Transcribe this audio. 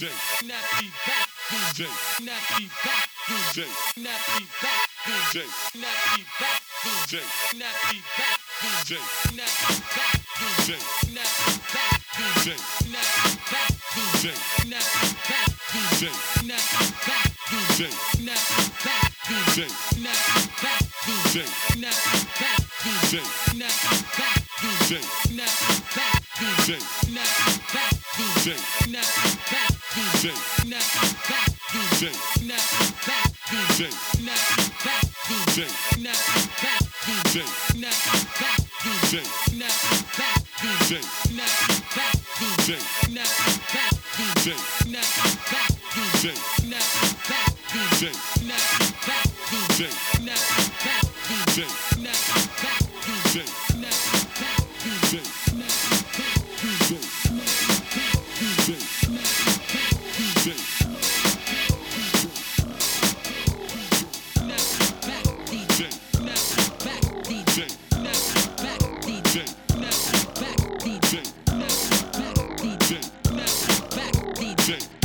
DJ, nappy back DJ, nappy back DJ, nappy back DJ, nappy back DJ, nappy back DJ, nappy back DJ, nappy back DJ, nappy back DJ, nappy back DJ, nappy back DJ, nappy back DJ, nappy back DJ, nappy back DJ, nappy back DJ, nappy back DJ, DJ. shake.